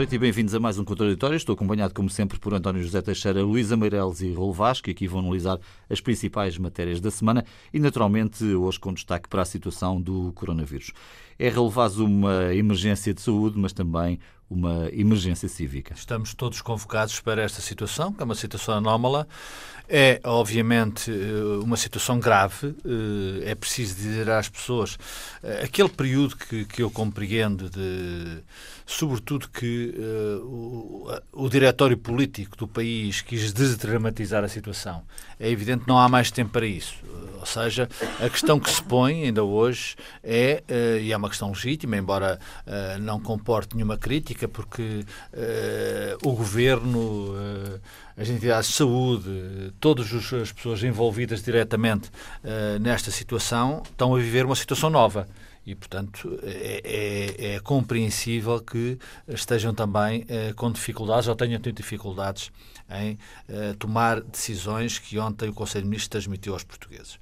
Noite e bem-vindos a mais um Contraditório. Estou acompanhado, como sempre, por António José Teixeira, Luísa Meireles e Raul que aqui vão analisar as principais matérias da semana e, naturalmente, hoje com destaque para a situação do coronavírus. É relevado uma emergência de saúde, mas também uma emergência cívica. Estamos todos convocados para esta situação, que é uma situação anómala. É, obviamente, eh, uma situação grave. Eh, é preciso dizer às pessoas eh, aquele período que, que eu compreendo, de, sobretudo que uh, o, o diretório político do país quis desdramatizar a situação. É evidente que não há mais tempo para isso. Ou seja, a questão que se põe ainda hoje é, uh, e é uma questão legítima, embora uh, não comporte nenhuma crítica, porque o governo, as entidades de saúde, todas as pessoas envolvidas diretamente nesta situação estão a viver uma situação nova. E, portanto, é, é, é, compreensível que estejam também com dificuldades ou tenham tido dificuldades em tomar decisões que ontem o Conselho de Ministros transmitiu aos portugueses.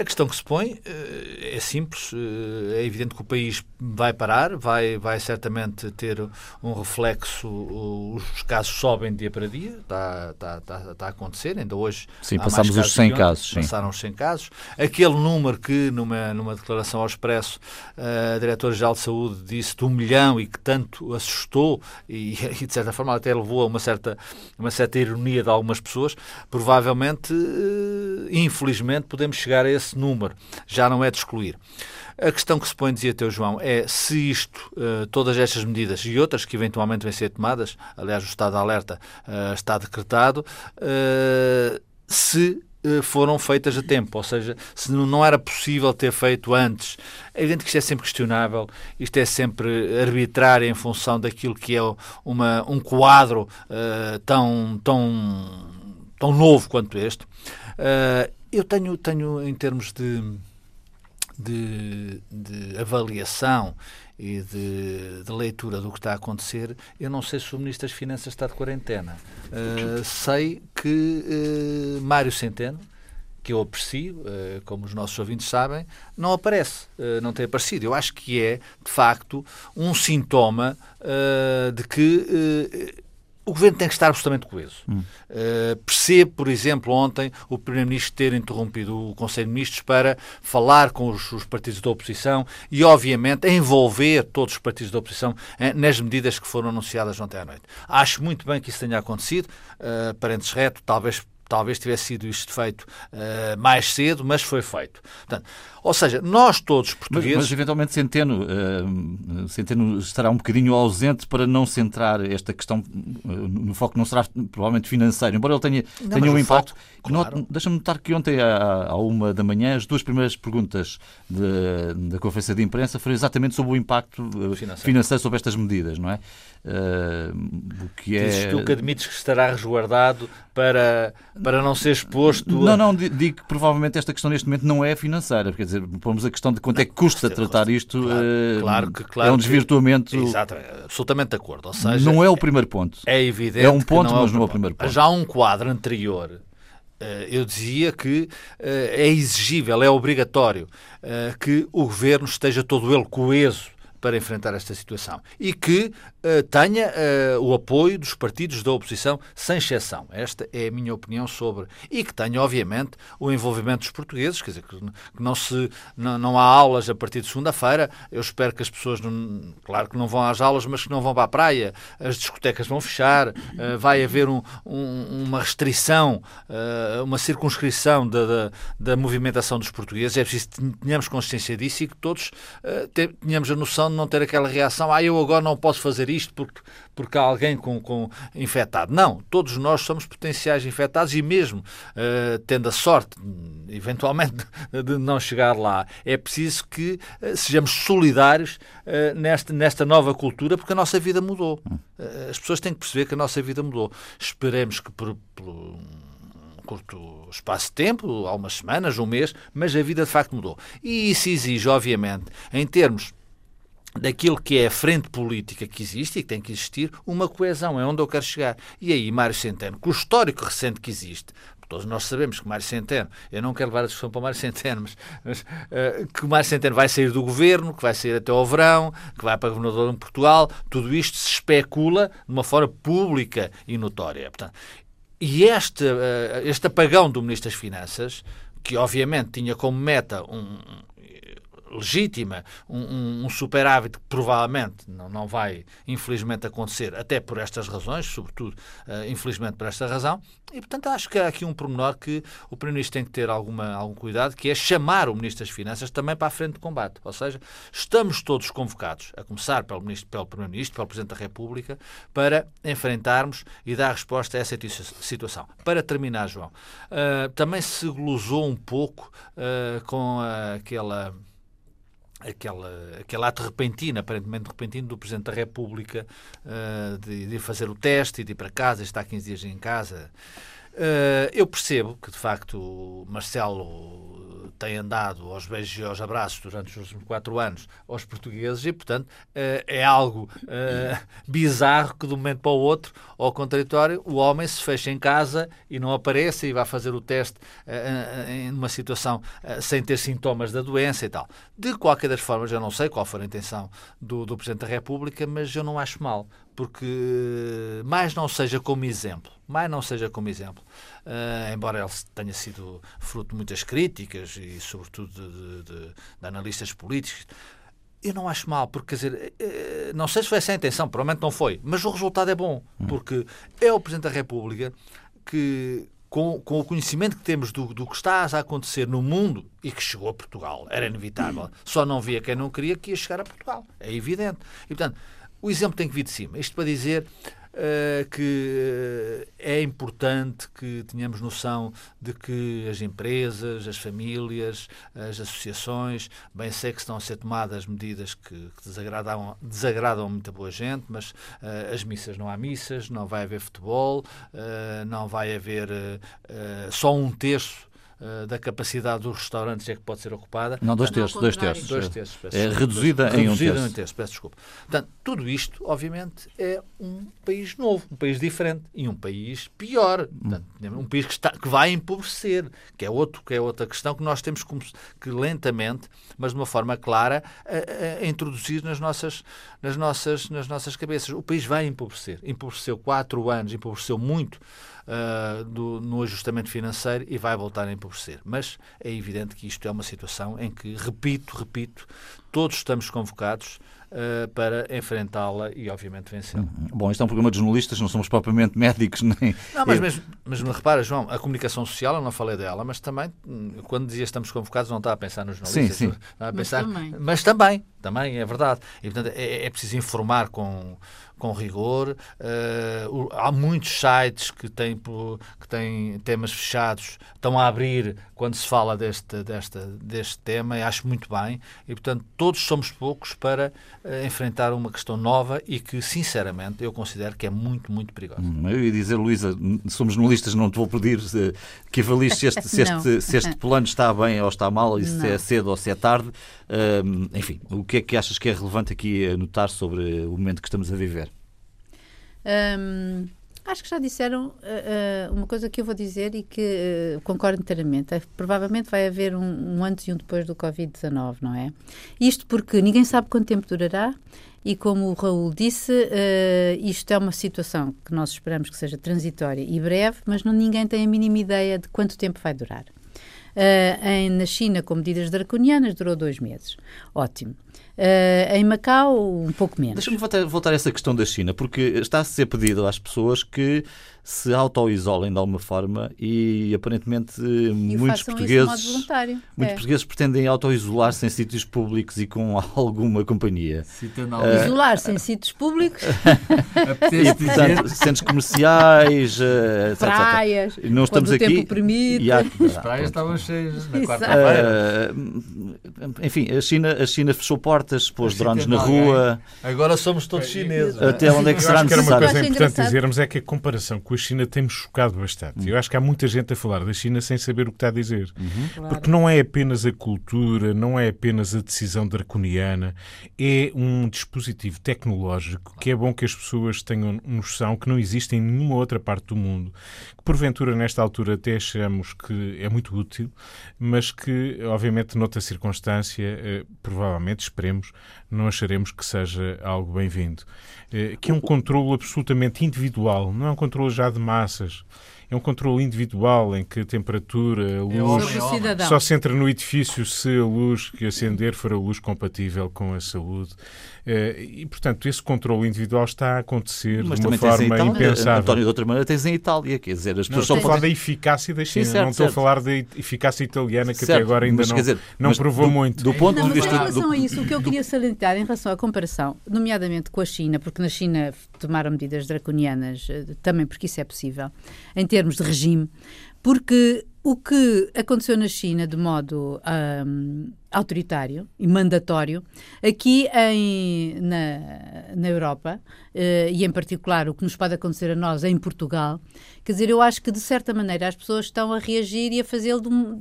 A questão que se põe eh, é simples. Eh, é evidente que o país vai parar, vai, vai certamente ter um reflexo. Os casos sobem dia para dia, está, está, está, está a acontecer. Ainda hoje. Sim, passamos os 100 casos. Sim. Passaram os 100 casos. Aquele número que, numa, numa declaração ao Expresso, a Diretora-Geral de Saúde disse de um milhão e que tanto assustou e, e, de certa forma, até levou a uma certa, uma certa ironia de algumas pessoas, provavelmente, eh, infelizmente, podemos chegar a esse esse número já não é de excluir. A questão que se põe, dizia teu João, é se isto, uh, todas estas medidas e outras que eventualmente vêm ser tomadas, aliás, o estado de alerta uh, está decretado, uh, se foram feitas a tempo, ou seja, se não era possível ter feito antes. É evidente que isto é sempre questionável, isto é sempre arbitrário em função daquilo que é uma, um quadro tão, tão, tão novo quanto este. Eu tenho, tenho em termos de, de, de avaliação e de, de, leitura do que está a acontecer, eu não sei se o Ministro das Finanças está de quarentena. Uh, sei que uh, Mário Centeno, que eu aprecio, uh, como os nossos ouvintes sabem, não aparece, não tem aparecido. Eu acho que é, de facto, um sintoma de que o governo tem que estar absolutamente coeso. Hum. Uh, percebo, por exemplo, ontem o Primeiro-Ministro ter interrompido o Conselho de Ministros para falar com os, os, partidos da oposição e, obviamente, envolver todos os partidos da oposição eh, nas medidas que foram anunciadas ontem à noite. Acho muito bem que isso tenha acontecido. Uh, parentes reto, talvez Talvez tivesse sido isto feito uh, mais cedo, mas foi feito. Portanto, ou seja, nós todos portugueses... Mas, mas eventualmente Centeno, uh, Centeno estará um bocadinho ausente para não centrar esta questão uh, no foco não será provavelmente financeiro, embora ele tenha, não, tenha um impacto. Claro. Deixa-me notar que ontem, à, à, uma da manhã, as duas primeiras perguntas de, da conferência de imprensa foram exatamente sobre o impacto financeiro, financeiro sobre estas medidas, não é? o que é... Dizes tu que admites que estará resguardado para para não ser exposto. Não, não, digo que provavelmente esta questão neste momento não é financeira, quer dizer, pomos a questão de quanto é que custa tratar isto, claro, uh, claro que, claro é um desvirtuamento. Que, exato, absolutamente de acordo. Ou seja, não é o primeiro ponto. É evidente. É um ponto, não mas é não é o primeiro ponto. Já um quadro anterior eh, eu dizia que eh, é exigível, é obrigatório que o governo esteja todo ele coeso para enfrentar esta situação e que uh, tenha uh, o apoio dos partidos da oposição, sem exceção. Esta é a minha opinião sobre. E que tenha, obviamente, o envolvimento dos portugueses, quer dizer, que, não, se, não, não há aulas a partir de segunda-feira. Eu espero que as pessoas, não, claro que não vão às aulas, mas que não vão para a praia. As discotecas vão fechar, uh, vai haver um, um, uma restrição, uma circunscrição da, da, da, movimentação dos portugueses. É preciso que tenhamos consciência disso e que todos tenhamos a noção de não ter aquela reação, ah, eu agora não posso fazer isto porque, porque há alguém com, com infectado. Não, todos nós somos potenciais infectados e mesmo uh, tendo a sorte, eventualmente, de não chegar lá, é preciso que uh, sejamos solidários uh, nesta, nesta nova cultura porque a nossa vida mudou. as pessoas têm que perceber que a nossa vida mudou. Esperemos que por, por curto espaço de tempo, algumas semanas, um mês, mas a vida de facto mudou. E isso exige, obviamente, em termos daquilo que é a frente política que existe e que tem que existir, uma coesão, é onde eu quero chegar. E aí, Mário Centeno, com o histórico recente que existe, todos nós sabemos que Mário Centeno, eu não quero levar a discussão para Mário Centeno, mas, mas uh, que Mário Centeno vai sair do governo, que vai sair até ao verão, que vai para governador em Portugal, tudo isto se especula de uma forma pública e notória. Portanto, e este, uh, este apagão do Ministro das Finanças, que obviamente tinha como meta um, legítima, um, um, superávit que provavelmente não, não vai, infelizmente, acontecer, até por estas razões, sobretudo, uh, infelizmente, por esta razão. E, portanto, acho que há aqui um pormenor que o Primeiro-Ministro tem que ter alguma, algum cuidado, que é chamar o Ministro das Finanças também para a frente de combate. Ou seja, estamos todos convocados, a começar pelo, pelo Primeiro-Ministro, pelo Presidente da República, para enfrentarmos e dar resposta a essa situação. Para terminar, João, uh, também se glosou um pouco uh, com aquela aquela, aquele ato repentino, aparentemente repentino, do Presidente da República uh, de, de, fazer o teste e de ir para casa, estar 15 dias em casa. Uh, eu percebo que, de facto, Marcelo tem andado aos beijos e aos abraços durante os quatro anos aos portugueses e, portanto, uh, é algo uh, bizarro que, de um momento para o outro, ao contraditório, o homem se fecha em casa e não apareça e vai fazer o teste em uma situação sem ter sintomas da doença e tal. De qualquer das formas, eu não sei qual foi a intenção do, do Presidente da República, mas eu não acho mal porque mais não seja como exemplo, mais não seja como exemplo, uh, embora ele tenha sido fruto de muitas críticas e sobretudo de, de, de, de analistas políticos, eu não acho mal, porque quer dizer, eh, não sei se foi essa a intenção, provavelmente não foi, mas o resultado é bom, hum. porque é o Presidente da República que, com, com o conhecimento que temos do, do, que está a acontecer no mundo e que chegou a Portugal, era inevitável, só não via quem não queria que ia chegar a Portugal, é evidente. E, portanto, o exemplo tem que vir de cima. Isto para dizer uh, que é importante que tenhamos noção de que as empresas, as famílias, as associações, bem sei que estão a ser tomadas medidas que, que desagradam, desagradam muita boa gente, mas uh, as missas não há missas, não vai haver futebol, uh, não vai haver só um terço uh, da capacidade dos restaurantes é que pode ser ocupada. Não, dois terços. Dois terços. Dois terços é reduzida em um terço. Em um terço. Peço desculpa. Portanto, tudo isto, obviamente, é um país novo, um país diferente e um país pior. Portanto, um país que, está, que vai empobrecer, que é, outro, que é outra questão que nós temos que, que lentamente, mas de uma forma clara, a, a introduzir nas nossas, nas, nossas, nas nossas cabeças. O país vai empobrecer. Empobreceu quatro anos, empobreceu muito uh, do, no ajustamento financeiro e vai voltar a empobrecer. Mas é evidente que isto é uma situação em que, repito, repito, todos estamos convocados uh, para enfrentá-la e, obviamente, vencê-la. Uhum. Bom, isto é um programa de jornalistas, não somos propriamente médicos nem. Não, mas, mas, mas repara, João, a comunicação social, eu não falei dela, mas também, hum, quando dizia estamos convocados, não está a pensar nos jornalistas. Sim, sim. Está a pensar, mas também. Mas também, também é verdade. E, portanto, é, é preciso informar com com rigor. Uh, há muitos sites que têm, que têm temas fechados, estão a abrir quando se fala deste, desta, deste tema, e acho muito bem. E, portanto, todos somos poucos para uh, enfrentar uma questão nova e que, sinceramente, eu considero que é muito, muito perigosa. Hum, eu ia dizer, Luísa, somos jornalistas, não te vou pedir uh, que avalies se este, se, este, se este plano está bem ou está mal, e se não. é cedo ou se é tarde. enfim, o que é que achas que é relevante aqui anotar sobre o momento que estamos a viver? Um, acho que já disseram uh, uh, uma coisa que eu vou dizer e que uh, concordo inteiramente. É, provavelmente vai haver um, um, antes e um depois do Covid-19, não é? Isto porque ninguém sabe quanto tempo durará e, como o Raul disse, isto é uma situação que nós esperamos que seja transitória e breve, mas não, ninguém tem a mínima ideia de quanto tempo vai durar. Em, na China, com medidas draconianas, durou dois meses. Ótimo. Uh, em Macau, um pouco menos. Deixa-me voltar, voltar a essa questão da China, porque está a ser pedido às pessoas que se auto-isolem de alguma forma e aparentemente e muitos portugueses muitos é. portugueses pretendem auto-isolar-se em sítios públicos e com alguma companhia. Uh, Isolar-se em sítios públicos? e, portanto, centros comerciais, uh, praias, etc. Não estamos aqui. Tempo permite. Há, As praias estavam cheias na quarta-feira. Uh, enfim, a China, a China fechou portas pôs drones na rua. Agora somos todos chineses. Até onde é que será necessário? Uma coisa importante dizermos é que a comparação com a China tem-me chocado bastante. Eu acho que há muita gente a falar da China sem saber o que está a dizer. Uhum. Porque não é apenas a cultura, não é apenas a decisão draconiana, é um dispositivo tecnológico que é bom que as pessoas tenham noção que não existe em nenhuma outra parte do mundo. Que porventura, nesta altura, até achamos que é muito útil, mas que, obviamente, noutra circunstância, eh, provavelmente, esperemos, não acharemos que seja algo bem-vindo. Eh, que é um controle absolutamente individual, não é um controle já de massas. É um controle individual em que a temperatura, a é luz, é só se entra no edifício se a luz que acender for a luz compatível com a saúde. Eh, e, portanto, esse controle individual está a acontecer Mas de uma forma impensável. António, de outra maneira, tens em Itália, quer dizer, as pessoas não, estão a falar da eficácia da China, Sim, certo, não estou certo. a falar da eficácia italiana, que certo, até agora ainda mas, não, dizer, não provou do, muito. Do ponto não, de vista... Em relação do, a isso, o que eu queria salientar em relação à comparação, nomeadamente com a China, porque na China tomaram medidas draconianas, eh, também porque isso é possível, em termos de regime, porque o que aconteceu na China de modo um, autoritário e mandatório, aqui em, na, na Europa, uh, e em particular o que nos pode acontecer a nós em Portugal, quer dizer, eu acho que de certa maneira as pessoas estão a reagir e a fazê-lo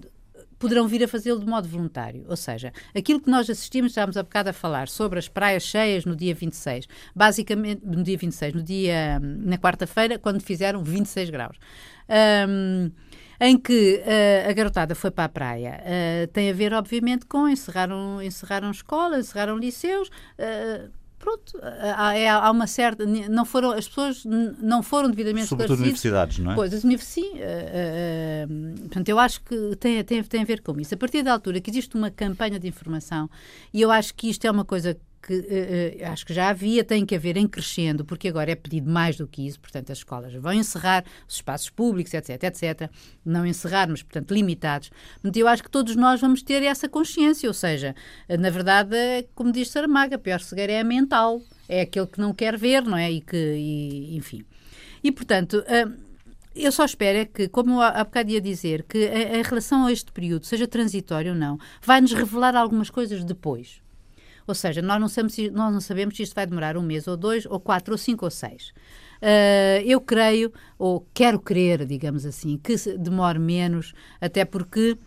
poderão vir a fazê-lo de modo voluntário. Ou seja, aquilo que nós assistimos, estávamos há bocado a falar sobre as praias cheias no dia 26, basicamente no dia 26, no dia, na quarta-feira, quando fizeram 26 graus. Um, em que uh, a garotada foi para a praia. Uh, tem a ver, obviamente, com encerraram, encerraram escolas, encerraram liceus. Uh, pronto, há, há, uma certa. Não foram, as pessoas não foram devidamente Sobretudo universidades, não é? Pois, as universidades. Uh, uh, portanto, eu acho que tem, tem, tem a ver com isso. A partir da altura que existe uma campanha de informação, e eu acho que isto é uma coisa que uh, acho que já havia, tem que haver em crescendo, porque agora é pedido mais do que isso, portanto, as escolas vão encerrar os espaços públicos, etc, etc, não encerrar, mas, portanto, limitados. Portanto, eu acho que todos nós vamos ter essa consciência, ou seja, na verdade, como diz Saramaga, a pior cegueira é a mental, é aquele que não quer ver, não é? E que, e, enfim. E, portanto... Uh, eu só espero é que, como há bocado ia dizer, que em relação a este período, seja transitório ou não, vai-nos revelar algumas coisas depois. Ou seja, nós não, sabemos, nós não sabemos se isto vai demorar um mês ou dois, ou quatro, ou cinco, ou seis. Uh, eu creio, ou quero crer, digamos assim, que demore menos, até porque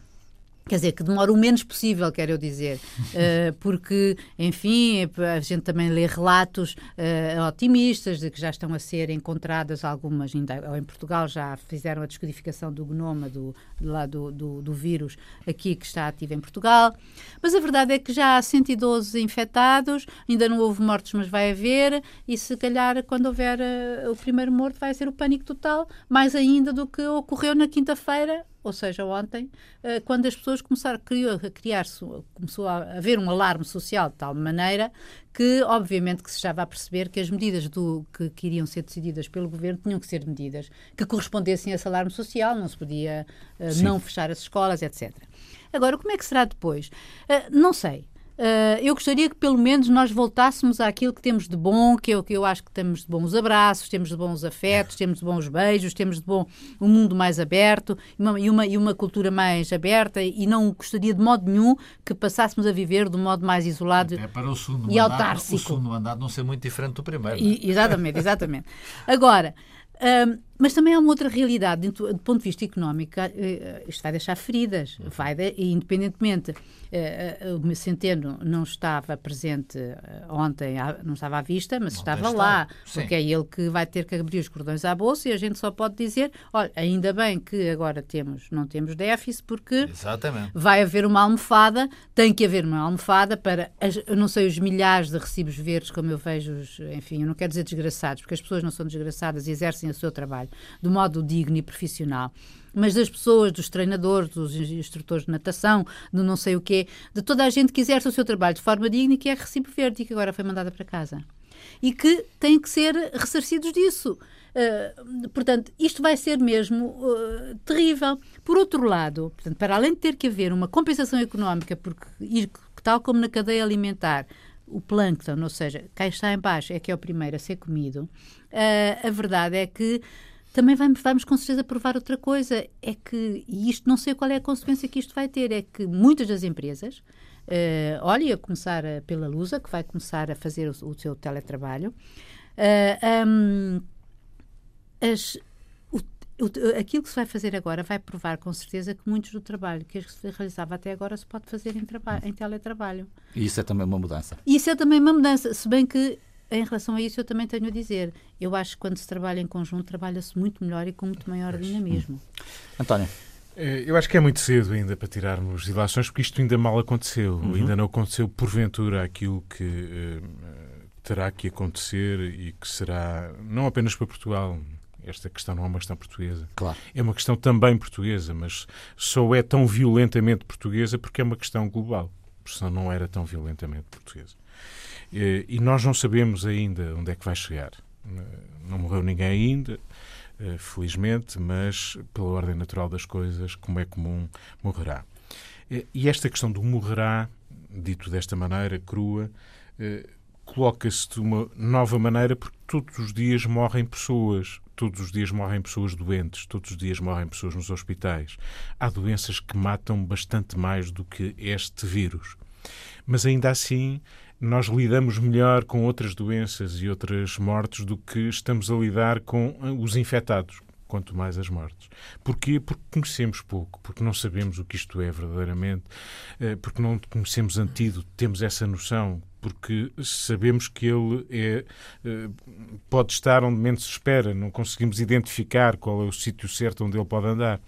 Quer dizer, que demora o menos possível, quero eu dizer, uh, porque, enfim, a gente também lê relatos uh, otimistas de que já estão a ser encontradas algumas, ainda em Portugal já fizeram a descodificação do genoma do, lá do, do, do, vírus aqui que está ativo em Portugal, mas a verdade é que já há 112 infectados, ainda não houve mortos, mas vai haver, e se calhar quando houver uh, o primeiro morto vai ser o pânico total, mais ainda do que ocorreu na quinta-feira ou seja, ontem, eh, quando as pessoas começaram a criar-se, começou a haver um alarme social de tal maneira que, obviamente, que se estava a perceber que as medidas do, que, que iriam ser decididas pelo governo tinham que ser medidas que correspondessem a esse alarme social, não se podia uh, não fechar as escolas, etc. Agora, como é que será depois? Uh, não sei. Uh, eu gostaria que pelo menos nós voltássemos àquilo que temos de bom, que eu, que eu acho que temos de bons abraços, temos de bons afetos, temos de bons beijos, temos de bom um mundo mais aberto uma, e, uma, e uma cultura mais aberta e não gostaria de modo nenhum que passássemos a viver de um modo mais isolado é para o segundo e autárcico. O segundo mandato não ser muito diferente do primeiro. E, é? exatamente, exatamente. Agora, um, mas também há uma outra realidade, do, ponto de vista económico, uh, isto vai deixar feridas, vai de, independentemente, uh, o Centeno não estava presente ontem, não estava à vista, mas ontem estava lá, porque é ele que vai ter que abrir os cordões à bolsa e a gente só pode dizer, olha, ainda bem que agora temos, não temos déficit, porque Exatamente. vai haver uma almofada, tem que haver uma almofada para, as, não sei, os milhares de recibos verdes, como eu vejo, enfim, eu não quero dizer desgraçados, porque as pessoas não são desgraçadas e exercem o seu trabalho de modo digno e profissional mas das pessoas, dos treinadores, dos instrutores de natação, do não sei o quê, de toda a gente que exerce o seu trabalho de forma digna e que é recibo verde e que agora foi mandada para casa. E que têm que ser ressarcidos disso. Uh, portanto, isto vai ser mesmo uh, terrível. Por outro lado, portanto, para além de ter que haver uma compensação económica, porque tal como na cadeia alimentar, o plâncton, ou seja, quem está em baixo é que é o primeiro a ser comido, uh, a verdade é que também vamos, vamos com certeza provar outra coisa, é que, e isto não sei qual é a consequência que isto vai ter, é que muitas das empresas Uh, olha, a começar pela Lusa, que vai começar a fazer o, o seu teletrabalho. Uh, um, as, o, o, aquilo que se vai fazer agora vai provar com certeza que muitos do trabalho que se realizava até agora se pode fazer em, em teletrabalho. E isso é também uma mudança. Isso é também uma mudança, se bem que em relação a isso, eu também tenho a dizer. Eu acho que quando se trabalha em conjunto, trabalha-se muito melhor e com muito maior dinamismo. Hum. António. Eh, eu acho que é muito cedo ainda para tirarmos ilações, porque isto ainda mal aconteceu. Uhum. Ainda não aconteceu, porventura, aquilo que uh, terá que acontecer e que será, não apenas para Portugal, esta questão não é uma questão portuguesa. Claro. É uma questão também portuguesa, mas só é tão violentamente portuguesa porque é uma questão global. Porque senão não era tão violentamente portuguesa. Eh, e nós não sabemos ainda onde é que vai chegar. Não morreu ninguém ainda, eh, felizmente, mas pela ordem natural das coisas, como é comum, morrerá. Eh, e esta questão do morrerá, dito desta maneira crua, coloca-se de uma nova maneira porque todos os dias morrem pessoas. Todos os dias morrem pessoas doentes, todos os dias morrem pessoas nos hospitais. Há doenças que matam bastante mais do que este vírus. Mas ainda assim, nós lidamos melhor com outras doenças e outras mortes do que estamos a lidar com eh, os infectados, quanto mais as mortes. Porquê? Porque conhecemos pouco, porque não sabemos o que isto é verdadeiramente, eh, porque não conhecemos antídoto, temos essa noção, porque sabemos que ele é, eh, pode estar onde menos se espera, não conseguimos identificar qual é o sítio certo onde ele pode andar.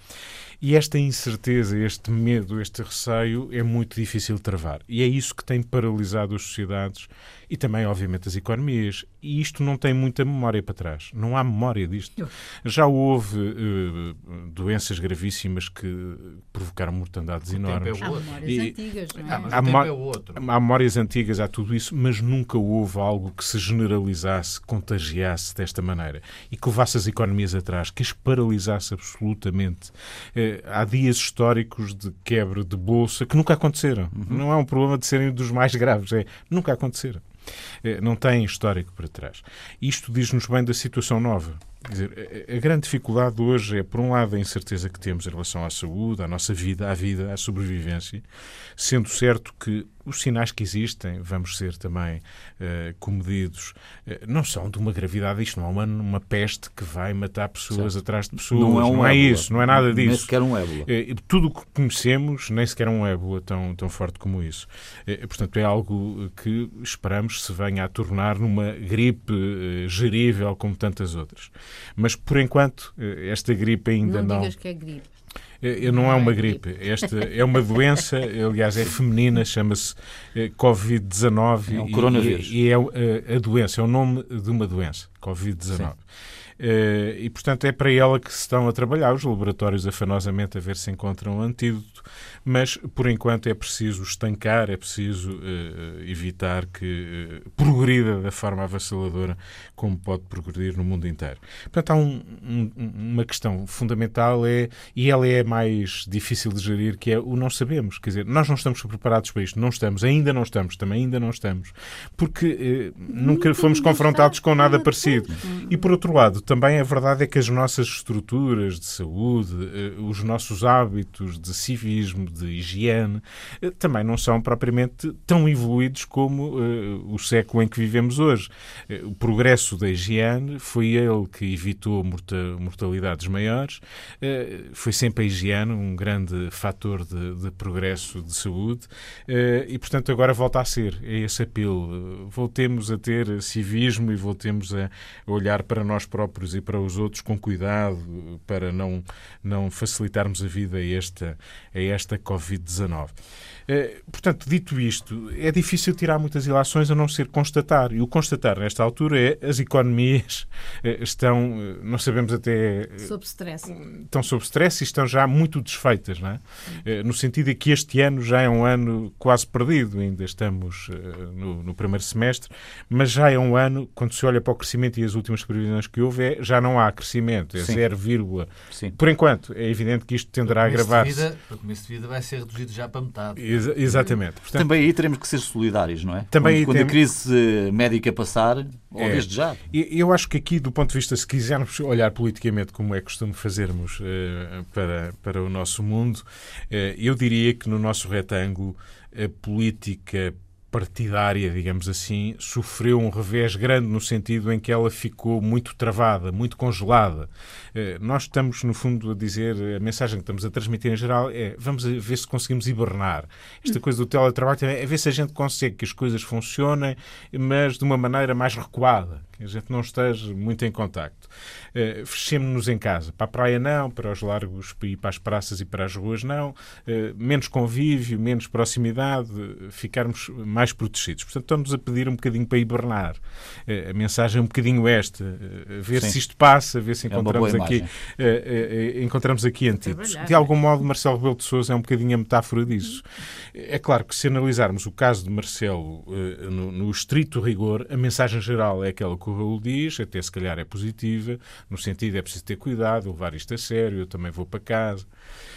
E esta incerteza, este medo, este receio é muito difícil de travar. E é isso que tem paralisado as sociedades e também, obviamente, as economias. E isto não tem muita memória para trás. Não há memória disto. Já houve uh, doenças gravíssimas que provocaram mortandades o enormes. É há memórias e, antigas, não é? Há, há, é outro. há memórias antigas, há tudo isso, mas nunca houve algo que se generalizasse, contagiasse desta maneira e que levasse as economias atrás, que as paralisasse absolutamente. Uh, há dias históricos de quebra de bolsa que nunca aconteceram. Uhum. Não é um problema de serem dos mais graves, é nunca aconteceram. Eh, não tem histórico para trás. Isto diz-nos bem da situação nova. Quer dizer, a grande dificuldade hoje é, por um lado, a incerteza que temos em relação à saúde, à nossa vida, à vida, à sobrevivência, sendo certo que os sinais que existem, vamos ser também uh, comedidos, uh, não são de uma gravidade. Isto não é uma, uma peste que vai matar pessoas certo. atrás de pessoas. Não é, um não é isso, não é nada disso. Nem sequer um ébola. Uh, tudo o que conhecemos, nem sequer um ébola tão, tão forte como isso. portanto, é algo que esperamos se venha a tornar numa gripe gerível como tantas outras. Mas, por enquanto, esta gripe ainda não... Não digas que é gripe. É, não é uma gripe. Esta é uma doença, aliás, é feminina, chama-se eh, Covid-19. É um coronavírus. E, e é eh, a doença, é o nome de uma doença, Covid-19. Uh, e, portanto, é para ela que se estão a trabalhar. Os laboratórios afanosamente a ver se encontram um antídoto. Mas por enquanto é preciso estancar, é preciso uh, evitar que uh, progrida da forma avassaladora como pode progredir no mundo inteiro. Portanto, há um, um, uma questão fundamental é, e ela é mais difícil de gerir, que é o não sabemos. Quer dizer, nós não estamos preparados para isto, não estamos, ainda não estamos, também ainda não estamos, porque nunca fomos confrontados com nada parecido. E por outro lado, também a verdade é que as nossas estruturas de saúde, os nossos hábitos de civismo, de higiene, eh, também não são propriamente tão evoluídos como uh, o século em que vivemos hoje. O progresso da higiene foi ele que evitou morta mortalidades maiores, foi sempre a higiene um grande fator de, de progresso de saúde e, portanto, agora volta a ser. É esse apelo. voltemos a ter civismo e voltemos a olhar para nós próprios e para os outros com cuidado para não, não facilitarmos a vida a esta, a esta Covid-19. Eh, portanto, dito isto, é difícil tirar muitas ilações a não ser constatar. E o constatar, nesta altura, é as economias eh, estão, eh, não sabemos até. Sob stress. Estão sob stress e estão já muito desfeitas, não é? No sentido de que este ano já é um ano quase perdido, ainda estamos no, no primeiro semestre, mas já é um ano, quando se olha para o crescimento e as últimas previsões que houve, é, já não há crescimento, é 0, por enquanto. É evidente que isto tenderá a agravar-se. O começo de vida vai ser reduzido já para metade. Ex exatamente. Portanto, também aí teremos que ser solidários, não é? Também quando, quando a crise médica passar, ou é. desde já. Eu acho que aqui, do ponto de vista, se quisermos olhar politicamente como é costume fazermos uh, para, para o nosso mundo, uh, eu diria que no nosso retângulo a política partidária, digamos assim, sofreu um revés grande no sentido em que ela ficou muito travada, muito congelada. Eh, nós estamos, no fundo, a dizer, a mensagem que estamos a transmitir em geral é vamos ver se conseguimos hibernar. Esta coisa do teletrabalho é ver se a gente consegue que as coisas funcionem, mas de uma maneira mais recuada, que a gente não esteja muito em contacto. Uh, Fechemos-nos em casa. Para a praia não, para os largos, e para as praças e para as ruas não. Uh, menos convívio, menos proximidade, ficarmos mais protegidos. Portanto, estamos a pedir um bocadinho para hibernar. Uh, a mensagem é um bocadinho esta. ver Sim. se isto passa, ver se é encontramos é aqui encontramos aqui antídotos. De algum modo, Marcelo Rebelo de Sousa é um bocadinho a metáfora disso. É claro que se analisarmos o caso de Marcelo no, no estrito rigor, a mensagem geral é aquela que o Raul diz, até se calhar é positiva, no sentido é preciso ter cuidado, levar isto a sério, eu também vou para casa.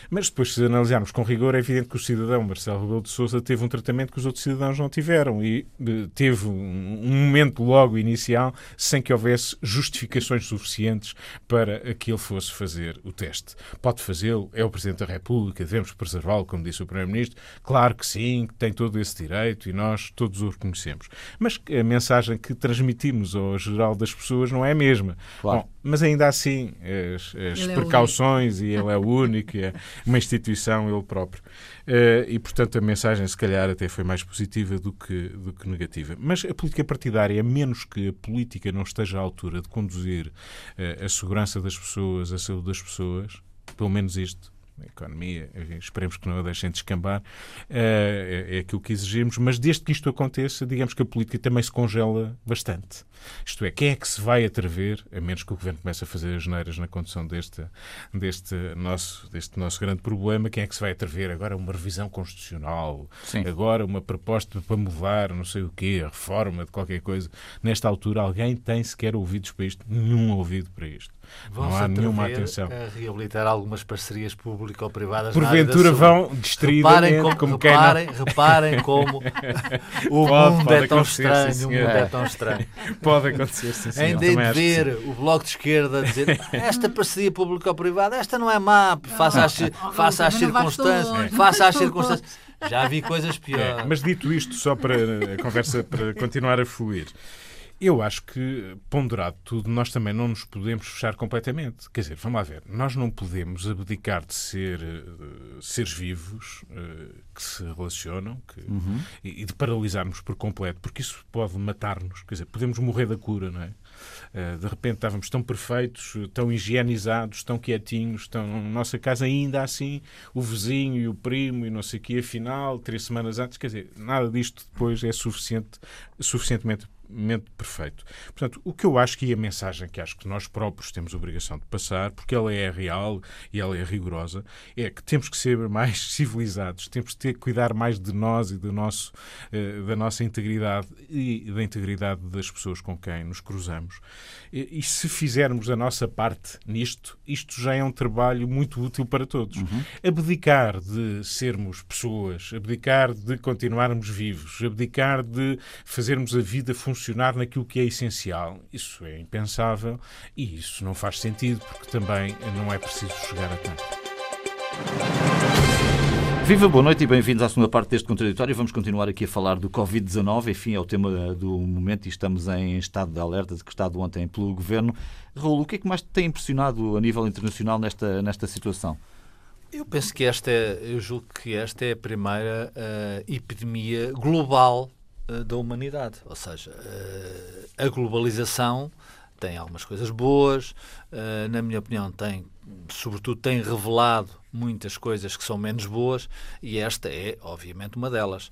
Mas depois, se analisarmos com rigor, é evidente que o cidadão Marcelo Rebelo de Sousa teve um tratamento que os outros cidadãos não tiveram e eh, teve um, momento logo inicial sem que houvesse justificações suficientes para que ele fosse fazer o teste. Pode fazê-lo, é o Presidente da República, devemos preservá-lo, como disse o Primeiro-Ministro. Claro que sim, tem todo esse direito e nós todos o reconhecemos. Mas a mensagem que transmitimos ao geral das pessoas não é a mesma. Claro. Bom, mas ainda assim, as, as é precauções, é e ele é o único, é uma instituição ele próprio. Uh, e, portanto, a mensagem, se calhar, até foi mais positiva do que, do que negativa. Mas a política partidária, a menos que a política não esteja à altura de conduzir uh, a segurança das pessoas, a saúde das pessoas, pelo menos isto, a economia, esperemos que não a deixem descambar, é, é aquilo que exigimos, mas desde que isto aconteça, digamos que a política também se congela bastante. Isto é, quem é que se vai atrever, a menos que o Governo comece a fazer as neiras na condução deste, deste, nosso, deste nosso grande problema, quem é que se vai atrever agora uma revisão constitucional, Sim. agora uma proposta para mudar não sei o quê, a reforma de qualquer coisa. Nesta altura, alguém tem sequer ouvidos para isto? Nenhum ouvido para isto. Vão não há nenhuma atenção. a reabilitar algumas parcerias público-privadas Porventura vão distraidamente, reparem como, reparem, quem reparem como o pode, mundo pode é tão estranho, sim, o mundo é tão estranho. Pode acontecer, sim, sim. Ainda de ver o Bloco de Esquerda dizer esta parceria público-privada, esta não é má, faça as, faça as circunstâncias, faça as circunstâncias. Já vi coisas piores. É, mas dito isto, só para a conversa para continuar a fluir. Eu acho que, ponderado tudo, nós também não nos podemos fechar completamente. Quer dizer, vamos lá ver, nós não podemos abdicar de ser uh, seres vivos uh, que se relacionam que, uhum. e, e, de paralisarmos por completo, porque isso pode matar-nos. Quer dizer, podemos morrer da cura, não é? Uh, de repente estávamos tão perfeitos, tão higienizados, tão quietinhos, tão na nossa casa ainda assim, o vizinho e o primo e não sei o quê, afinal, três semanas antes, quer dizer, nada disto depois é suficiente, suficientemente mente perfeito. Portanto, o que eu acho que é a mensagem que acho que nós próprios temos obrigação de passar, porque ela é real e ela é rigorosa, é que temos que ser mais civilizados, temos que ter que cuidar mais de nós e do nosso, uh, da nossa integridade e da integridade das pessoas com quem nos cruzamos. E, e, se fizermos a nossa parte nisto, isto já é um trabalho muito útil para todos. Uhum. Abdicar de sermos pessoas, abdicar de continuarmos vivos, abdicar de fazermos a vida funcionar funcionar naquilo que é essencial. Isso é impensável e isso não faz sentido porque também não é preciso chegar a tanto. Viva, boa noite e bem-vindos à segunda parte deste contraditório. Vamos continuar aqui a falar do Covid-19. Enfim, é o tema do momento e estamos em estado de alerta decretado ontem pelo Governo. Raul, o que é que mais te tem impressionado a nível internacional nesta, nesta situação? Eu penso que esta é, eu julgo que esta é a primeira uh, epidemia global eh, da humanidade. Ou seja, eh, a globalização tem algumas coisas boas, eh, na minha opinião, tem, sobretudo, tem revelado muitas coisas que são menos boas e esta é, obviamente, uma delas.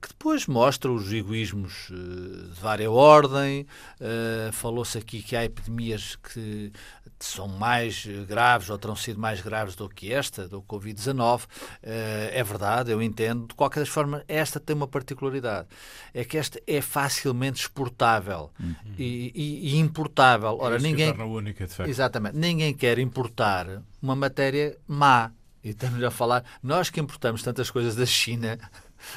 que depois mostra os egoísmos de várias ordem. Falou-se aqui que há epidemias que são mais graves ou terão sido mais graves do que esta, do Covid-19. Eh, é verdade, eu entendo. De qualquer forma, esta tem uma particularidade. É que esta é facilmente exportável uhum. e, e, e, importável. Ora, Isso ninguém... única, de facto. Exatamente. Ninguém quer importar uma matéria má. E estamos a falar, nós que importamos tantas coisas da China,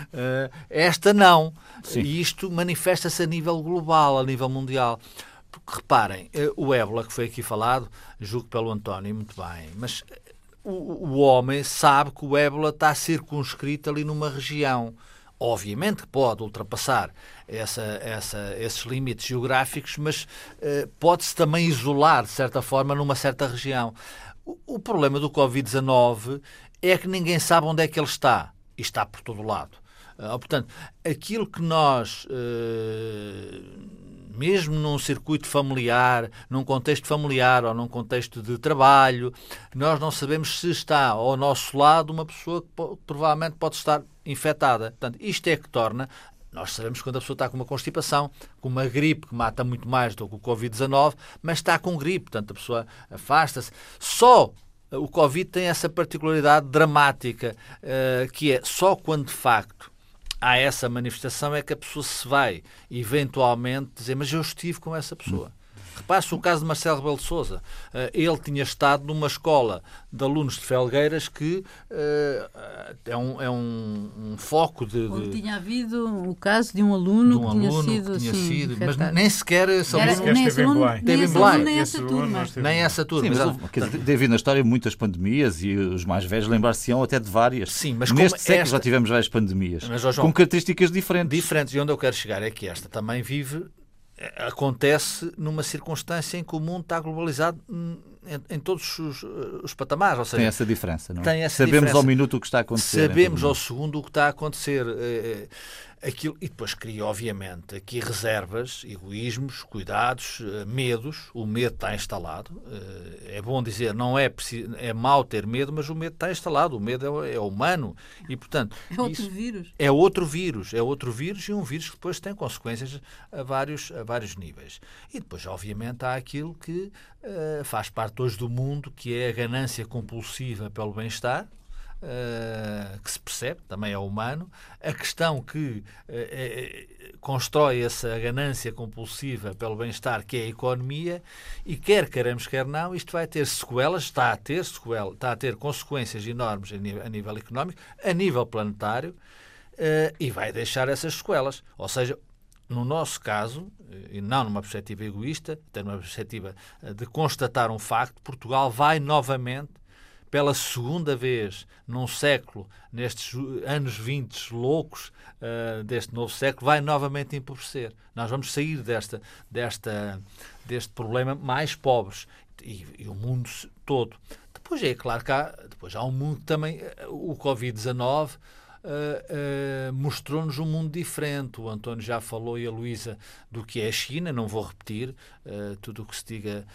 Uh, esta não. Sim. E isto manifesta-se a nível global, a nível mundial. Porque reparem, eh, o ébola que foi aqui falado, julgo pelo António, muito bem, mas o, o homem sabe que o ébola está circunscrito ali numa região. Obviamente que pode ultrapassar essa, essa, esses limites geográficos, mas eh, pode-se também isolar, de certa forma, numa certa região. O, o problema do Covid-19 é que ninguém sabe onde é que ele está. E está por todo lado. Uh, portanto, aquilo que nós, uh, mesmo num circuito familiar, num contexto familiar ou num contexto de trabalho, nós não sabemos se está ao nosso lado uma pessoa que provavelmente pode estar infectada. Portanto, isto é que torna nós sabemos quando a pessoa está com uma constipação, com uma gripe que mata muito mais do que o Covid-19, mas está com gripe, portanto a pessoa afasta-se. Só o Covid tem essa particularidade dramática, uh, que é só quando de facto há essa manifestação é que a pessoa se vai eventualmente dizer, mas eu estive com essa pessoa. Repare-se o caso de Marcelo Rebelo de Sousa. Eh, ele tinha estado numa escola de alunos de Felgueiras que uh, é, um, é um, um foco de, de... tinha havido o caso de um aluno, de um que, tinha aluno sido, que tinha sim, sido, mas nem sequer esse aluno Era, nem esteve em Belém. Nem, esse aluno, nem essa turma. Nem essa turma. Sim, mas, quer dizer, devido na história muitas pandemias e os mais velhos lembrar-se-ão até de várias. Sim, mas Neste século esta... já tivemos várias pandemias mas, João, com características diferentes. Diferentes. E onde eu quero chegar é que esta também vive acontece numa circunstância em que o mundo está globalizado em, em todos os, os, patamares. Ou seja, tem essa diferença, não é? Essa Sabemos diferença. ao minuto o que está a acontecer. Sabemos ao segundo o que está a acontecer. Aquilo, e depois cria, obviamente, aqui reservas, egoísmos, cuidados, eh, medos. O medo está instalado. Eh, é bom dizer, não é, preciso, é mau ter medo, mas o medo está instalado. O medo é, é humano. E, portanto, é outro vírus. É outro vírus. É outro vírus e um vírus que depois tem consequências a vários, a vários níveis. E depois, obviamente, há aquilo que uh, faz parte hoje do mundo, que é a ganância compulsiva pelo bem-estar uh, que se percebe, também é humano, a questão que uh, constrói essa ganância compulsiva pelo bem-estar, que é a economia, e quer queremos, quer não, isto vai ter sequelas, está a ter sequelas, está a ter consequências enormes a nível, a nível económico, a nível planetário, uh, e vai deixar essas sequelas. Ou seja, no nosso caso, e não numa perspectiva egoísta, até numa perspectiva de constatar um facto, Portugal vai novamente pela segunda vez num século, nestes anos 20 loucos uh, deste novo século, vai novamente empobrecer. Nós vamos sair desta, desta, deste problema mais pobres e, e o mundo todo. Depois é claro que há, depois há um mundo também, eh, o Covid-19 uh, mostrou-nos um mundo diferente. O António já falou e a Luísa do que é a China, não vou repetir. Uh, tudo o que se diga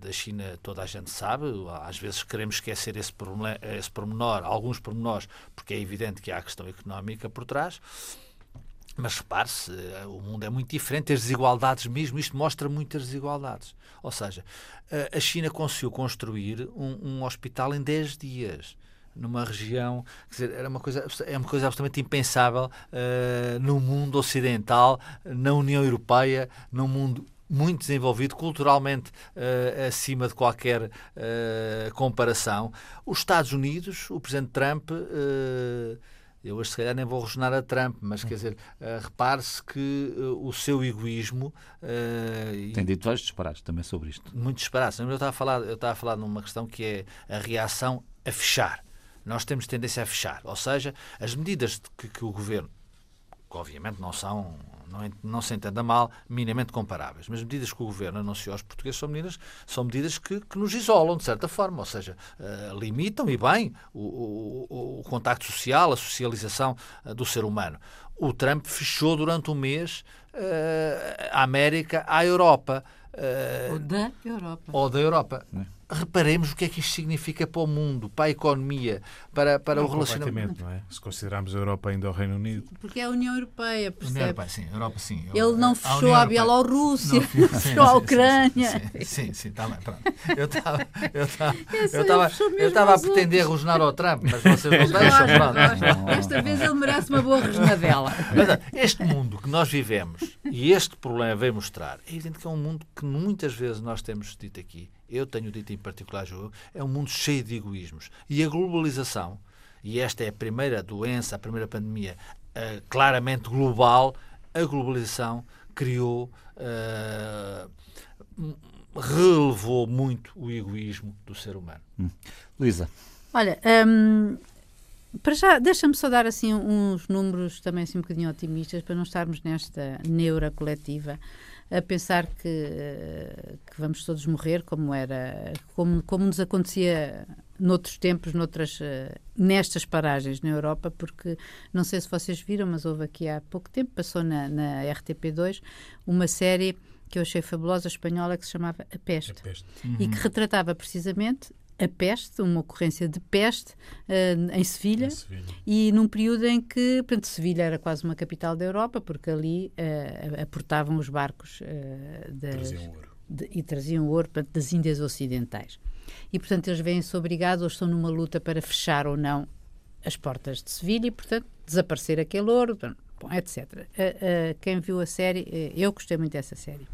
da China toda a gente sabe. Às vezes queremos esquecer esse, esse pormenor, alguns pormenores, porque é evidente que há a questão económica por trás. Mas repare-se, o mundo é muito diferente, as desigualdades mesmo, isto mostra muitas desigualdades. Ou seja, a China conseguiu construir um, um hospital em 10 dias numa região, quer dizer, era uma coisa, é uma coisa absolutamente impensável uh, no mundo ocidental, na União Europeia, num mundo muito desenvolvido, culturalmente uh, acima de qualquer uh, comparação. Os Estados Unidos, o Presidente Trump. Eu hoje, se calhar, nem vou rejonar a Trump, mas quer dizer, uh, repare-se que uh, o seu egoísmo. Uh, Tem dito vários disparados também sobre isto. Muito disparados. Eu estava, a falar, eu estava a falar numa questão que é a reação a fechar nós temos tendência a fechar. Ou seja, as medidas que, que o governo, que obviamente não são, não, não se entenda mal, minimamente comparáveis, mas medidas que o governo anunciou aos portugueses são medidas, são medidas que, que nos isolam, de certa forma, ou seja, uh, limitam e bem o, o, o, contacto social, a socialização uh, do ser humano. O Trump fechou durante um mês uh, a América à Europa. ou da Europa. Ou da Europa. É reparemos o que é que isto significa para o mundo, para a economia, para, para não, o relacionamento. Não é? Se considerarmos a Europa ainda o Reino Unido. Porque é a União Europeia, percebe? União Europeia, sim, Europa sim. Ele não fechou a, a Bielorrússia, não, fechou a Ucrânia. Sim, sim, está bem, pronto. Eu estava eu estava eu estava eu estava a pretender rosnar ao Trump, mas vocês não deixam, pronto. Esta vez ele merece uma boa rosnadela. Mas, este mundo que nós vivemos e este problema veio mostrar, é evidente que é um mundo que muitas vezes nós temos dito aqui eu tenho dito em particular, João, é um mundo cheio de egoísmos. E a globalização, e esta é a primeira doença, a primeira pandemia uh, claramente global, a globalização criou uh, relevou muito o egoísmo do ser humano. Hum. Luísa. Olha, hum, para já, deixa-me só dar assim uns números também assim um bocadinho otimistas para não estarmos nesta neura coletiva a pensar que, que vamos todos morrer, como era, como, como nos acontecia noutros tempos, noutras, nestas paragens na Europa, porque não sei se vocês viram, mas houve aqui há pouco tempo, passou na, na RTP2, uma série que eu achei fabulosa espanhola que se chamava A Peste, a Peste. Uhum. e que retratava precisamente a peste, uma ocorrência de peste uh, em, Sevilha, em, Sevilha, e num período em que, portanto, Sevilha era quase uma capital da Europa, porque ali uh, aportavam os barcos uh, das, traziam. De, e traziam ouro portanto, das Índias Ocidentais. E, portanto, eles vêm-se obrigados ou estão numa luta para fechar ou não as portas de Sevilha e, portanto, desaparecer aquele ouro, bom, etc. quem viu a série, eu gostei muito dessa série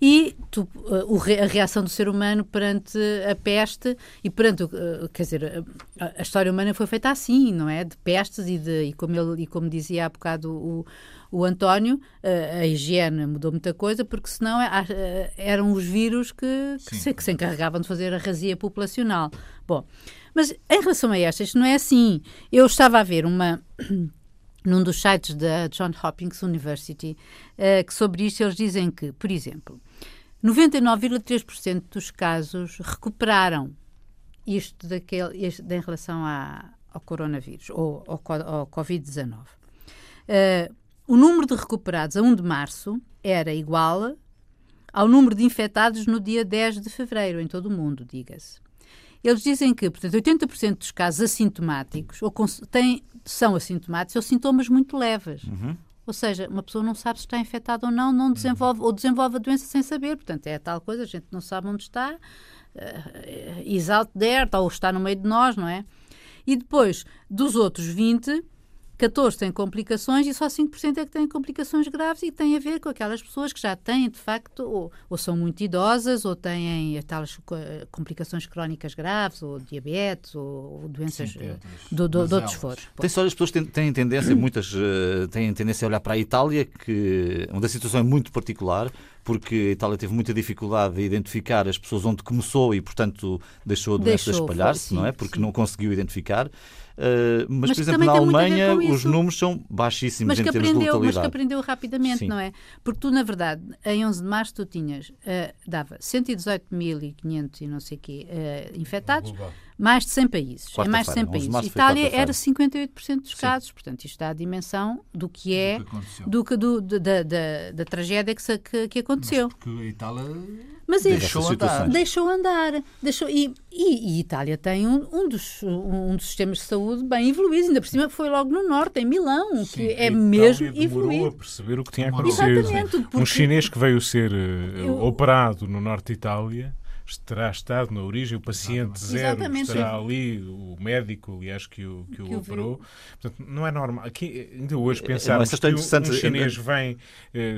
e tu, uh, a reação do ser humano perante a peste e perante, uh, quer dizer, a, a, história humana foi feita assim, não é? De pestes e, de, e, como, ele, e como dizia há bocado o, o António, uh, a higiene mudou muita coisa, porque senão eram os vírus que, que, se, que se encarregavam de fazer a razia populacional. Bom, mas em relação a estas, não é assim. Eu estava a ver uma num dos sites da John Hopkins University, uh, que sobre isto eles dizem que, por exemplo, 99,3% dos casos recuperaram isto daquele, este, em relação à, ao coronavírus ou ao, ao Covid-19. Uh, eh, o número de recuperados a 1 de março era igual ao número de infectados no dia 10 de fevereiro, em todo o mundo, diga-se. Eles dizem que, portanto, 80% dos casos assintomáticos ou têm, são assintomáticos ou sintomas muito leves. Uhum. Ou seja, uma pessoa não sabe se está infectada ou não, não desenvolve, uhum. ou desenvolve a doença sem saber. Portanto, é tal coisa, a gente não sabe onde está, uh, is out there, ou está no meio de nós, não é? E depois, dos outros 20, 14 têm complicações e só 5% é que têm complicações graves e tem a ver com aquelas pessoas que já têm, de facto, ou, ou são muito idosas, ou têm aquelas complicações crónicas graves, ou diabetes, ou, ou doenças Sim, do, do, de outros foros. Tem só as pessoas têm, têm tendência, muitas uh, têm tendência a olhar para a Itália, que onde a situação é muito particular, porque a Itália teve muita dificuldade em identificar as pessoas onde começou e, portanto, deixou a doença espalhar-se, não é? Porque sim. não conseguiu identificar. Uh, mas, mas, por exemplo, na Alemanha os números são baixíssimos mas em termos aprendeu, de letalidade. Mas que aprendeu rapidamente, Sim. não é? Porque tu, na verdade, em 11 de março tu tinhas, uh, dava 118.500 e não sei o quê uh, infectados, mais de 100 países. É mais de 100 países. Itália era 58% dos casos, Sim. portanto, isto dá a dimensão do que é, do que, do, da, da, da, tragédia que, que, que aconteceu. Mas porque a Itália mas deixou andar. Deixou andar. Deixou, e, e, e Itália tem um, um, dos, um, dos sistemas de saúde bem evoluídos. Ainda por cima foi logo no norte, em Milão, Sim, que é mesmo evoluído. a perceber o que tinha acontecido. Exatamente. Porque... Um chinês que veio ser uh, Eu... operado no norte de Itália terá estado na origem, o paciente zero Exatamente. estará ali, o médico, aliás, que o, que, que o operou. Portanto, não é normal. Aqui, ainda hoje, é, pensar é, que um, um chinês vem eh,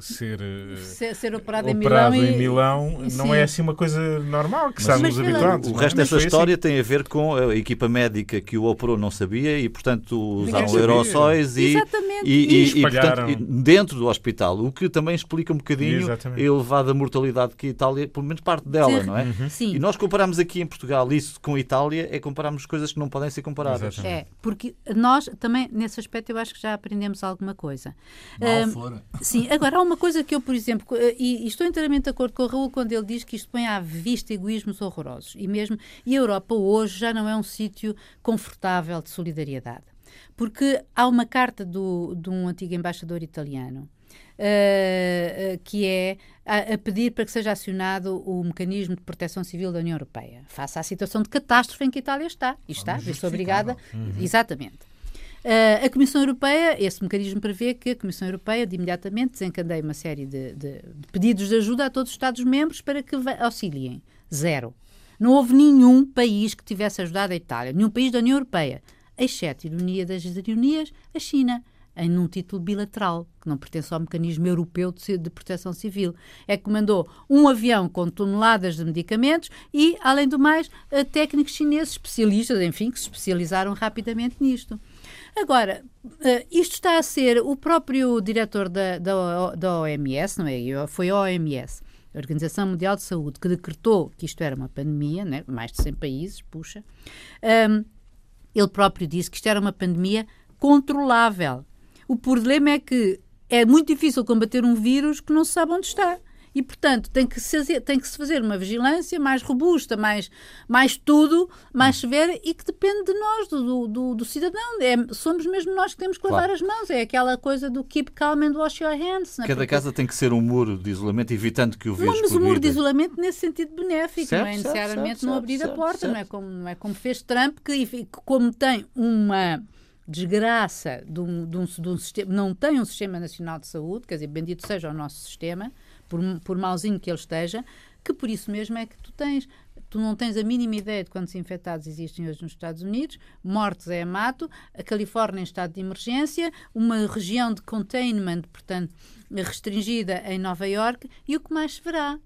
ser, eh, ser, ser, operado, operado em Milão, em Milão não é assim uma coisa normal, que estamos habituados. O resto dessa história assim. tem a ver com a equipa médica que o operou não sabia e, portanto, usaram aerossóis e, e, e, e, portanto, dentro do hospital, o que também explica um bocadinho a elevada mortalidade que a Itália, pelo menos parte dela, Sim. não é? Uhum. Sim. E nós comparamos aqui em Portugal isso com a Itália, é compararmos coisas que não podem ser comparadas. Exatamente. É, porque nós também, nesse aspecto, eu acho que já aprendemos alguma coisa. Mal um, fora. Sim, agora há uma coisa que eu, por exemplo, eh, e, e, estou inteiramente de acordo com o Raul quando ele diz que isto põe à vista egoísmos horrorosos. E mesmo, e a Europa hoje já não é um sítio confortável de solidariedade. Porque há uma carta do, de um antigo embaixador italiano uh, que é a, a, pedir para que seja acionado o mecanismo de proteção civil da União Europeia, face à situação de catástrofe em que a Itália está. E está, estou obrigada. Uhum. Exatamente. Uh, a Comissão Europeia, esse mecanismo prevê que a Comissão Europeia de imediatamente desencadeie uma série de, de, de pedidos de ajuda a todos os Estados-membros para que auxiliem. Zero. Não houve nenhum país que tivesse ajudado a Itália, nenhum país da União Europeia, exceto, ironia das ironias, a China em um título bilateral, que não pertence ao mecanismo europeu de, de proteção civil. É que mandou um avião com toneladas de medicamentos e, além do mais, técnicos chineses especialistas, enfim, que se especializaram rapidamente nisto. Agora, isto está a ser o próprio diretor da, da, da OMS, não é? Foi a OMS a Organização Mundial de Saúde, que decretou que isto era uma pandemia, né? mais de 100 países, puxa, um, ele próprio disse que isto era uma pandemia controlável. O problema é que é muito difícil combater um vírus que não se sabe onde está. E, portanto, tem que, se, tem que se fazer uma vigilância mais robusta, mais, mais tudo, mais severa e que depende de nós, do, do, do cidadão. É, somos mesmo nós que temos que lavar claro. as mãos. É aquela coisa do keep calm and wash your hands. É? Cada Porque... casa tem que ser um muro de isolamento, evitando que o vírus. Não, mas um muro de isolamento nesse sentido benéfico, certo, não é necessariamente não abrir a porta, não é, como, não é como fez Trump, que como tem uma desgraça de um, de um, de um sistema, não tem um sistema nacional de saúde, quer dizer, bendito seja o nosso sistema, por, por malzinho que ele esteja, que por isso mesmo é que tu tens. Tu não tens a mínima ideia de quantos infectados existem hoje nos Estados Unidos, mortes é mato, a Califórnia em estado de emergência, uma região de containment, portanto, restringida em Nova York, e o que mais se verá?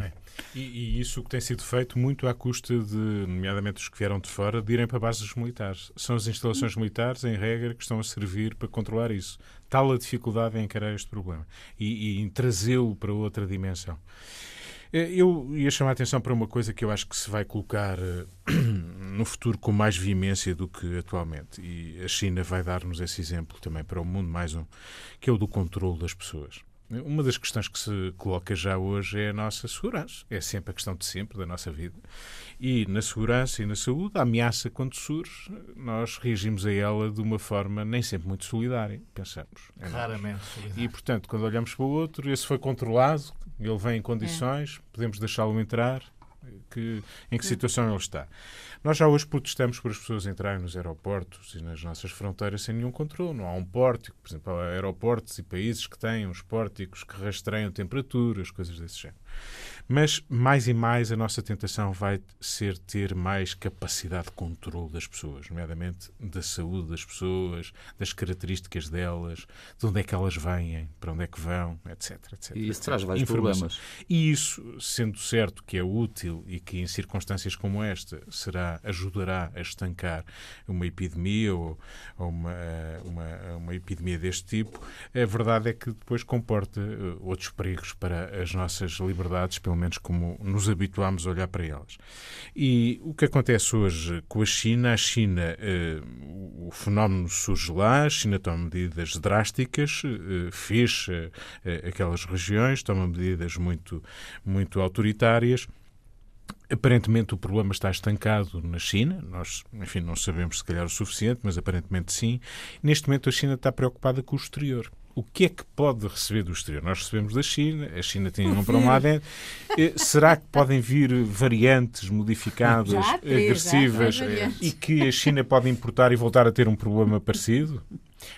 É. E, e, isso que tem sido feito muito à custa de, nomeadamente os que vieram de fora, de irem para bases militares. São as instalações militares, em regra, que estão a servir para controlar isso. Tal a dificuldade em encarar este problema e, e em trazê-lo para outra dimensão. Eh, eu ia chamar a atenção para uma coisa que eu acho que se vai colocar eh, no futuro com mais veemência do que atualmente. E a China vai dar-nos esse exemplo também para o mundo, mais um, que é o do controle das pessoas. Uma das questões que se coloca já hoje é a nossa segurança. É sempre a questão de sempre da nossa vida. E na segurança e na saúde, a ameaça, quando surge, nós reagimos a ela de uma forma nem sempre muito solidária, pensamos. É Raramente solidária. E, portanto, quando olhamos para o outro, esse foi controlado, ele vem em condições, é. podemos deixá-lo entrar, que, em que situação ele está. Nós já hoje protestamos por as pessoas entrarem nos aeroportos e nas nossas fronteiras sem nenhum controle. Não há um pórtico, por exemplo, há aeroportos e países que têm uns pórticos que rastreiam temperaturas, coisas desse género. Mas, mais e mais, a nossa tentação vai ser ter mais capacidade de controle das pessoas, nomeadamente da saúde das pessoas, das características delas, de onde é que elas vêm, para onde é que vão, etc. etc e isso etc. traz vários problemas. E isso, sendo certo que é útil e que em circunstâncias como esta será, ajudará a estancar uma epidemia ou, ou uma, uma, uma epidemia deste tipo, a verdade é que depois comporta uh, outros perigos para as nossas liberdades, pelo pelo menos como nos habituámos a olhar para elas. E o que acontece hoje com a China? A China, eh, o fenómeno surge lá, a China toma medidas drásticas, eh, fecha eh, aquelas regiões, toma medidas muito, muito autoritárias. Aparentemente o problema está estancado na China. Nós, enfim, não sabemos se calhar o suficiente, mas aparentemente sim. Neste momento a China está preocupada com o exterior o que é que pode receber do exterior? Nós recebemos da China, a China tem um para um lado. Eh, será que podem vir variantes modificadas, agressivas, e que a China pode importar e voltar a ter um problema parecido?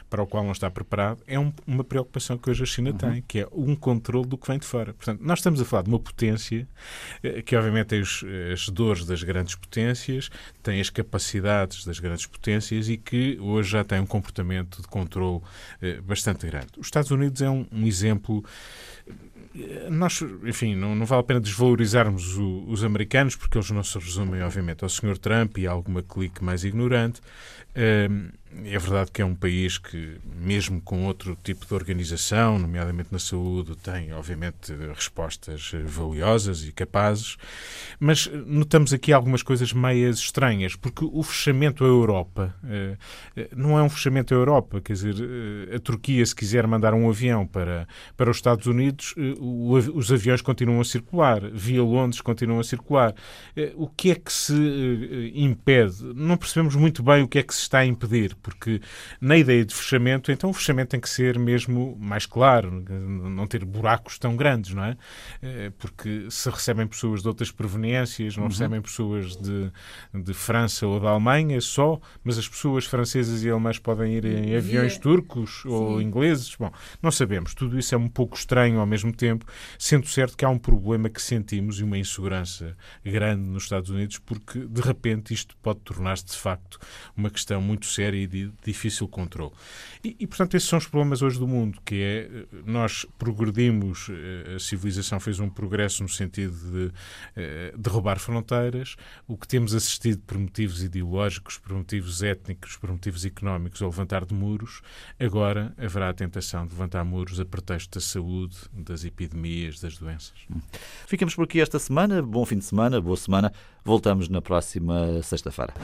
Para o qual não está preparado, é um, uma preocupação que hoje a China uhum. tem, que é um controle do que vem de fora. Portanto, nós estamos a falar de uma potência eh, que, obviamente, tem os, as dores das grandes potências, tem as capacidades das grandes potências e que hoje já tem um comportamento de controle eh, bastante grande. Os Estados Unidos é um, um exemplo eh, nós, enfim, não, não, vale a pena desvalorizarmos o, os americanos, porque eles não se resumem, obviamente, ao Sr. Trump e a alguma clique mais ignorante. É verdade que é um país que, mesmo com outro tipo de organização, nomeadamente na saúde, tem, obviamente, respostas valiosas e capazes, mas notamos aqui algumas coisas meias estranhas, porque o fechamento à Europa eh, eh, não é um fechamento à Europa, quer dizer, eh, a Turquia, se quiser mandar um avião para, para os Estados Unidos, os aviões continuam a circular, via Londres continuam a circular. O que é que se impede? Não percebemos muito bem o que é que se está a impedir porque na ideia de fechamento, então o fechamento tem que ser mesmo mais claro, não ter buracos tão grandes, não é? Eh, porque se recebem pessoas de outras proveniências, não uhum. recebem pessoas de, de França ou da Alemanha só, mas as pessoas francesas e alemãs podem ir em aviões turcos Sim. ou ingleses. Bom, não sabemos. Tudo isso é um pouco estranho ao mesmo tempo, sendo certo que há um problema que sentimos e uma insegurança grande nos Estados Unidos, porque de repente isto pode tornar-se de facto uma questão muito séria de difícil controle. E, e, portanto, esses são os problemas hoje do mundo, que é nós progredimos, a civilização fez um progresso no sentido de derrubar fronteiras, o que temos assistido por motivos ideológicos, por motivos étnicos, por motivos económicos ao levantar de muros, agora haverá a tentação de levantar muros a pretexto da saúde, das epidemias, das doenças. Ficamos por aqui esta semana. Bom fim de semana, boa semana. Voltamos na próxima sexta-feira.